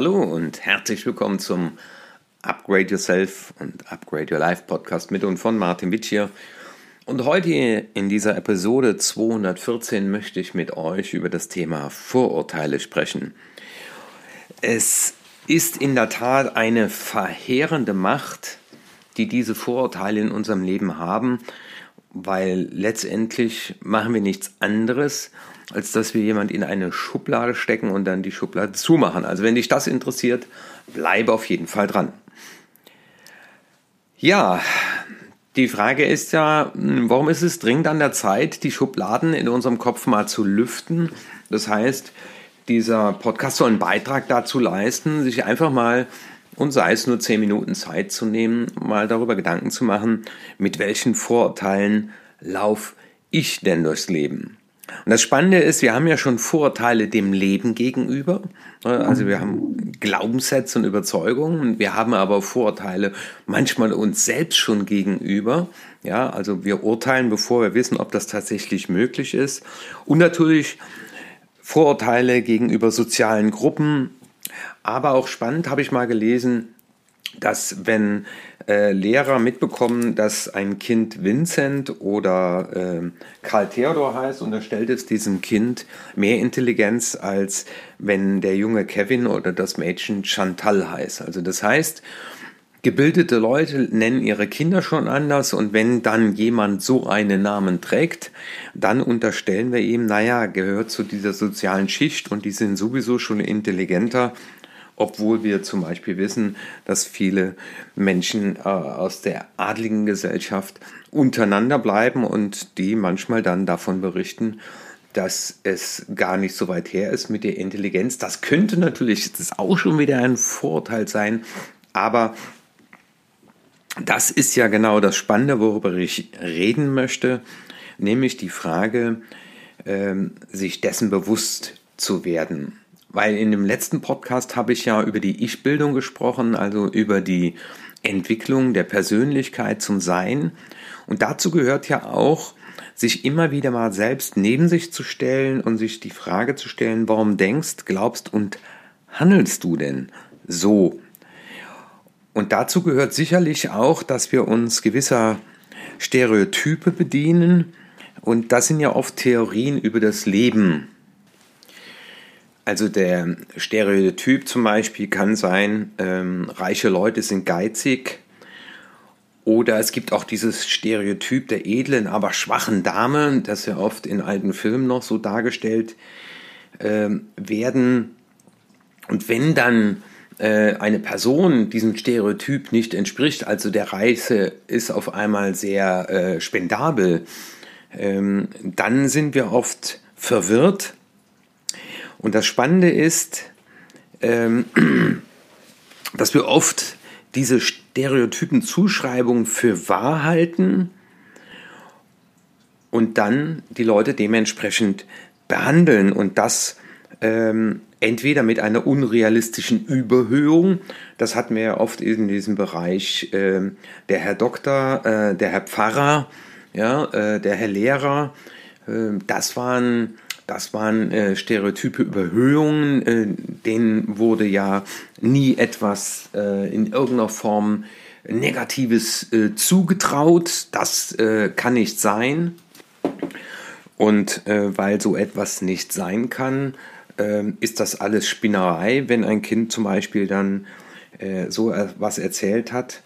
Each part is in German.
Hallo und herzlich willkommen zum Upgrade Yourself und Upgrade Your Life Podcast mit und von Martin Witsch hier. Und heute in dieser Episode 214 möchte ich mit euch über das Thema Vorurteile sprechen. Es ist in der Tat eine verheerende Macht, die diese Vorurteile in unserem Leben haben, weil letztendlich machen wir nichts anderes, als dass wir jemand in eine Schublade stecken und dann die Schublade zumachen. Also wenn dich das interessiert, bleibe auf jeden Fall dran. Ja, die Frage ist ja, warum ist es dringend an der Zeit, die Schubladen in unserem Kopf mal zu lüften? Das heißt, dieser Podcast soll einen Beitrag dazu leisten, sich einfach mal und sei es nur zehn Minuten Zeit zu nehmen, mal darüber Gedanken zu machen, mit welchen Vorurteilen lauf ich denn durchs Leben? Und das Spannende ist, wir haben ja schon Vorurteile dem Leben gegenüber. Also wir haben Glaubenssätze und Überzeugungen. Wir haben aber Vorurteile manchmal uns selbst schon gegenüber. Ja, also wir urteilen, bevor wir wissen, ob das tatsächlich möglich ist. Und natürlich Vorurteile gegenüber sozialen Gruppen. Aber auch spannend habe ich mal gelesen, dass wenn äh, Lehrer mitbekommen, dass ein Kind Vincent oder äh, Karl Theodor heißt, unterstellt es diesem Kind mehr Intelligenz, als wenn der junge Kevin oder das Mädchen Chantal heißt. Also das heißt, gebildete Leute nennen ihre Kinder schon anders und wenn dann jemand so einen Namen trägt, dann unterstellen wir ihm, naja, gehört zu dieser sozialen Schicht und die sind sowieso schon intelligenter obwohl wir zum Beispiel wissen, dass viele Menschen äh, aus der adligen Gesellschaft untereinander bleiben und die manchmal dann davon berichten, dass es gar nicht so weit her ist mit der Intelligenz. Das könnte natürlich das auch schon wieder ein Vorteil sein, aber das ist ja genau das Spannende, worüber ich reden möchte, nämlich die Frage, äh, sich dessen bewusst zu werden. Weil in dem letzten Podcast habe ich ja über die Ich-Bildung gesprochen, also über die Entwicklung der Persönlichkeit zum Sein. Und dazu gehört ja auch, sich immer wieder mal selbst neben sich zu stellen und sich die Frage zu stellen, warum denkst, glaubst und handelst du denn so? Und dazu gehört sicherlich auch, dass wir uns gewisser Stereotype bedienen. Und das sind ja oft Theorien über das Leben. Also der Stereotyp zum Beispiel kann sein, ähm, reiche Leute sind geizig. Oder es gibt auch dieses Stereotyp der edlen, aber schwachen Dame, das ja oft in alten Filmen noch so dargestellt ähm, werden. Und wenn dann äh, eine Person diesem Stereotyp nicht entspricht, also der Reiche ist auf einmal sehr äh, spendabel, ähm, dann sind wir oft verwirrt und das Spannende ist, ähm, dass wir oft diese stereotypen Zuschreibungen für wahr halten und dann die Leute dementsprechend behandeln. Und das ähm, entweder mit einer unrealistischen Überhöhung, das hatten wir ja oft in diesem Bereich, äh, der Herr Doktor, äh, der Herr Pfarrer, ja, äh, der Herr Lehrer, äh, das waren das waren äh, stereotype Überhöhungen, äh, denen wurde ja nie etwas äh, in irgendeiner Form Negatives äh, zugetraut. Das äh, kann nicht sein. Und äh, weil so etwas nicht sein kann, ist das alles Spinnerei, wenn ein Kind zum Beispiel dann so was erzählt hat.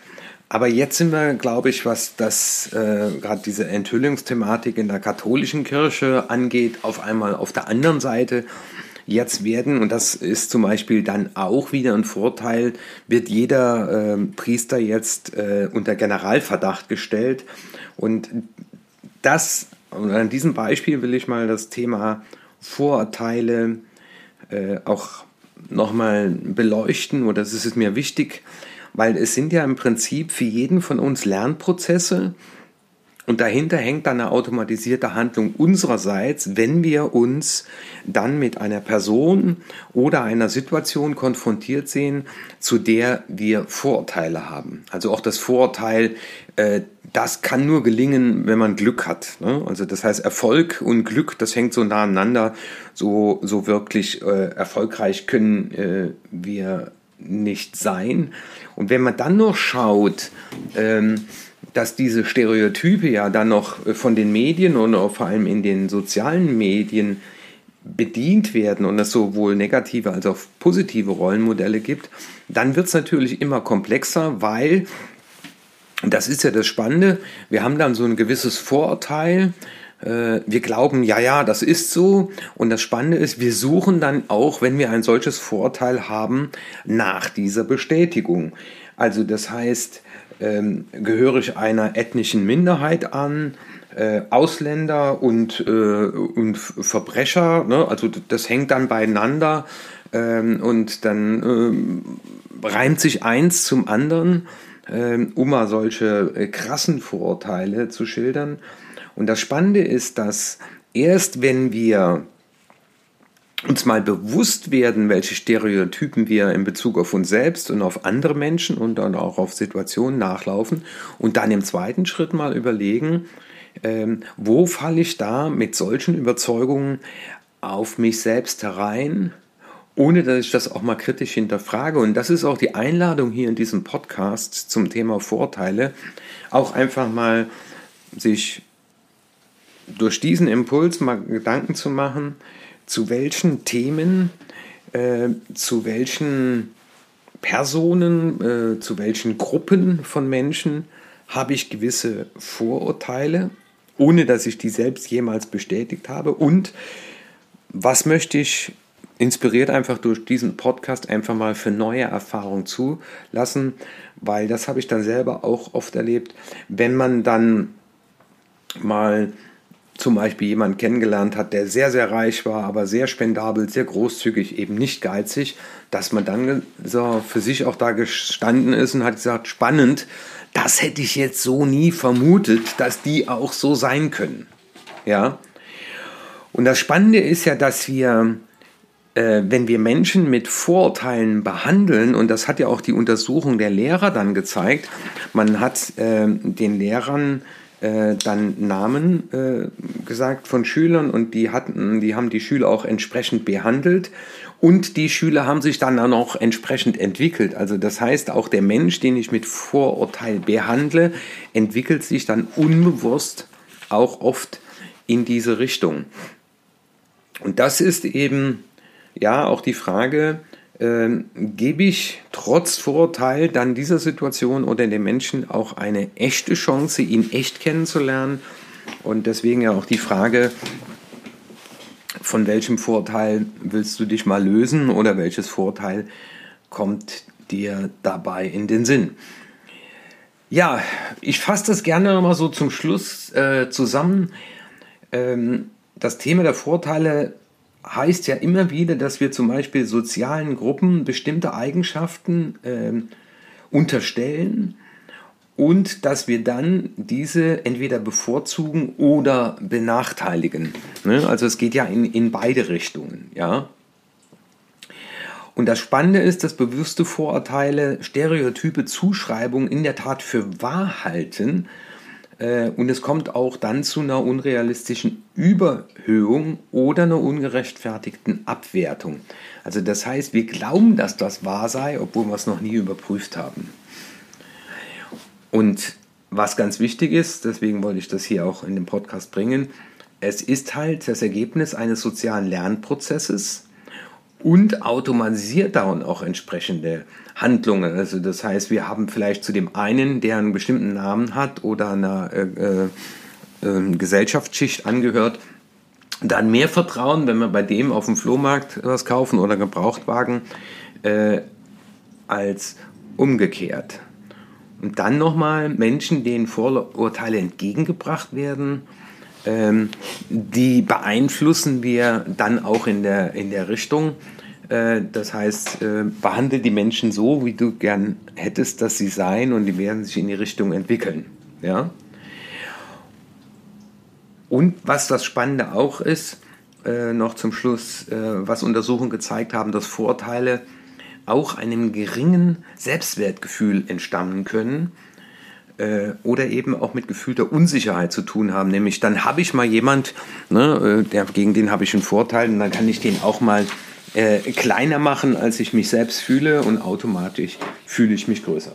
Aber jetzt sind wir, glaube ich, was das äh, gerade diese Enthüllungsthematik in der katholischen Kirche angeht, auf einmal auf der anderen Seite. Jetzt werden, und das ist zum Beispiel dann auch wieder ein Vorteil, wird jeder äh, Priester jetzt äh, unter Generalverdacht gestellt. Und das, an diesem Beispiel will ich mal das Thema Vorurteile äh, auch nochmal beleuchten, oder das ist mir wichtig, weil es sind ja im Prinzip für jeden von uns Lernprozesse Und dahinter hängt dann eine automatisierte Handlung unsererseits, wenn wir uns dann mit einer Person oder einer Situation konfrontiert sehen, zu der wir Vorurteile haben. Also auch das Vorurteil, äh, das kann nur gelingen, wenn man Glück hat. Ne? Also das heißt, Erfolg und Glück, das hängt so nah aneinander. So, so wirklich äh, erfolgreich können äh, wir nicht sein. Und wenn man dann noch schaut, ähm, dass diese Stereotype ja dann noch äh, von den Medien und auch vor allem in den sozialen Medien bedient werden und es sowohl negative als auch positive Rollenmodelle gibt, dann wird es natürlich immer komplexer, weil, das ist ja das Spannende, wir haben dann so ein gewisses Vorurteil, wir glauben, ja, ja, das ist so. Und das Spannende ist, wir suchen dann auch, wenn wir ein solches Vorurteil haben, nach dieser Bestätigung. Also das heißt, ähm, gehöre ich einer ethnischen Minderheit an, äh, Ausländer und, äh, und Verbrecher, ne? also das hängt dann beieinander ähm, und dann ähm, reimt sich eins zum anderen, ähm, um mal solche äh, krassen Vorurteile zu schildern. Und das Spannende ist, dass erst wenn wir uns mal bewusst werden, welche Stereotypen wir in Bezug auf uns selbst und auf andere Menschen und dann auch auf Situationen nachlaufen und dann im zweiten Schritt mal überlegen, ähm, wo falle ich da mit solchen Überzeugungen auf mich selbst herein, ohne dass ich das auch mal kritisch hinterfrage. Und das ist auch die Einladung hier in diesem Podcast zum Thema Vorteile, auch einfach mal sich durch diesen Impuls mal Gedanken zu machen, zu welchen Themen, äh, zu welchen Personen, äh, zu welchen Gruppen von Menschen habe ich gewisse Vorurteile, ohne dass ich die selbst jemals bestätigt habe. Und was möchte ich inspiriert einfach durch diesen Podcast einfach mal für neue Erfahrungen zulassen, weil das habe ich dann selber auch oft erlebt, wenn man dann mal zum Beispiel jemanden kennengelernt hat, der sehr, sehr reich war, aber sehr spendabel, sehr großzügig, eben nicht geizig, dass man dann so für sich auch da gestanden ist und hat gesagt, spannend, das hätte ich jetzt so nie vermutet, dass die auch so sein können. Ja. Und das Spannende ist ja, dass wir, äh, wenn wir Menschen mit Vorurteilen behandeln, und das hat ja auch die Untersuchung der Lehrer dann gezeigt, man hat äh, den Lehrern äh, dann Namen äh, gesagt von Schülern und die hatten, die haben die Schüler auch entsprechend behandelt und die Schüler haben sich dann auch entsprechend entwickelt. Also das heißt, auch der Mensch, den ich mit Vorurteil behandle, entwickelt sich dann unbewusst auch oft in diese Richtung. Und das ist eben ja auch die Frage, ähm, gebe ich trotz Vorurteil dann dieser Situation oder dem Menschen auch eine echte Chance, ihn echt kennenzulernen. Und deswegen ja auch die Frage, von welchem Vorurteil willst du dich mal lösen oder welches Vorurteil kommt dir dabei in den Sinn? Ja, ich fasse das gerne mal so zum Schluss äh, zusammen. Ähm, das Thema der Vorteile heißt ja immer wieder, dass wir zum Beispiel sozialen Gruppen bestimmte Eigenschaften äh, unterstellen und dass wir dann diese entweder bevorzugen oder benachteiligen. Ne? Also es geht ja in, in beide Richtungen. Ja? Und das Spannende ist, dass bewusste Vorurteile, Stereotype, Zuschreibungen in der Tat für wahr halten und es kommt auch dann zu einer unrealistischen Überhöhung oder einer ungerechtfertigten Abwertung. Also das heißt, wir glauben, dass das wahr sei, obwohl wir es noch nie überprüft haben. Und was ganz wichtig ist, deswegen wollte ich das hier auch in den Podcast bringen, es ist halt das Ergebnis eines sozialen Lernprozesses und automatisiert dann auch entsprechende Handlungen. Also das heißt, wir haben vielleicht zu dem einen, der einen bestimmten Namen hat oder einer äh, äh, ähm, Gesellschaftsschicht angehört, dann mehr Vertrauen, wenn wir bei dem auf dem Flohmarkt was kaufen oder Gebrauchtwagen, äh, als umgekehrt. Und dann nochmal Menschen, denen Vorurteile entgegengebracht werden, ähm, die beeinflussen wir dann auch in der, in der Richtung. Äh, das heißt, äh, behandle die Menschen so, wie du gern hättest, dass sie seien und die werden sich in die Richtung entwickeln. Ja? Und was das Spannende auch ist, äh, noch zum Schluss, äh, was Untersuchungen gezeigt haben, dass Vorteile auch einem geringen Selbstwertgefühl entstammen können äh, oder eben auch mit gefühlter Unsicherheit zu tun haben. Nämlich dann habe ich mal jemand, ne, äh, der, gegen den habe ich einen Vorteil und dann kann ich den auch mal äh, kleiner machen, als ich mich selbst fühle und automatisch fühle ich mich größer.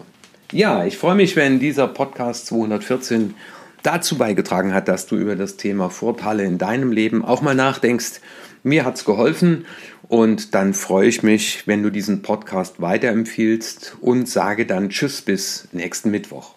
Ja, ich freue mich, wenn dieser Podcast 214 dazu beigetragen hat, dass du über das Thema Vorteile in deinem Leben auch mal nachdenkst. Mir hat es geholfen und dann freue ich mich, wenn du diesen Podcast weiterempfiehlst und sage dann Tschüss bis nächsten Mittwoch.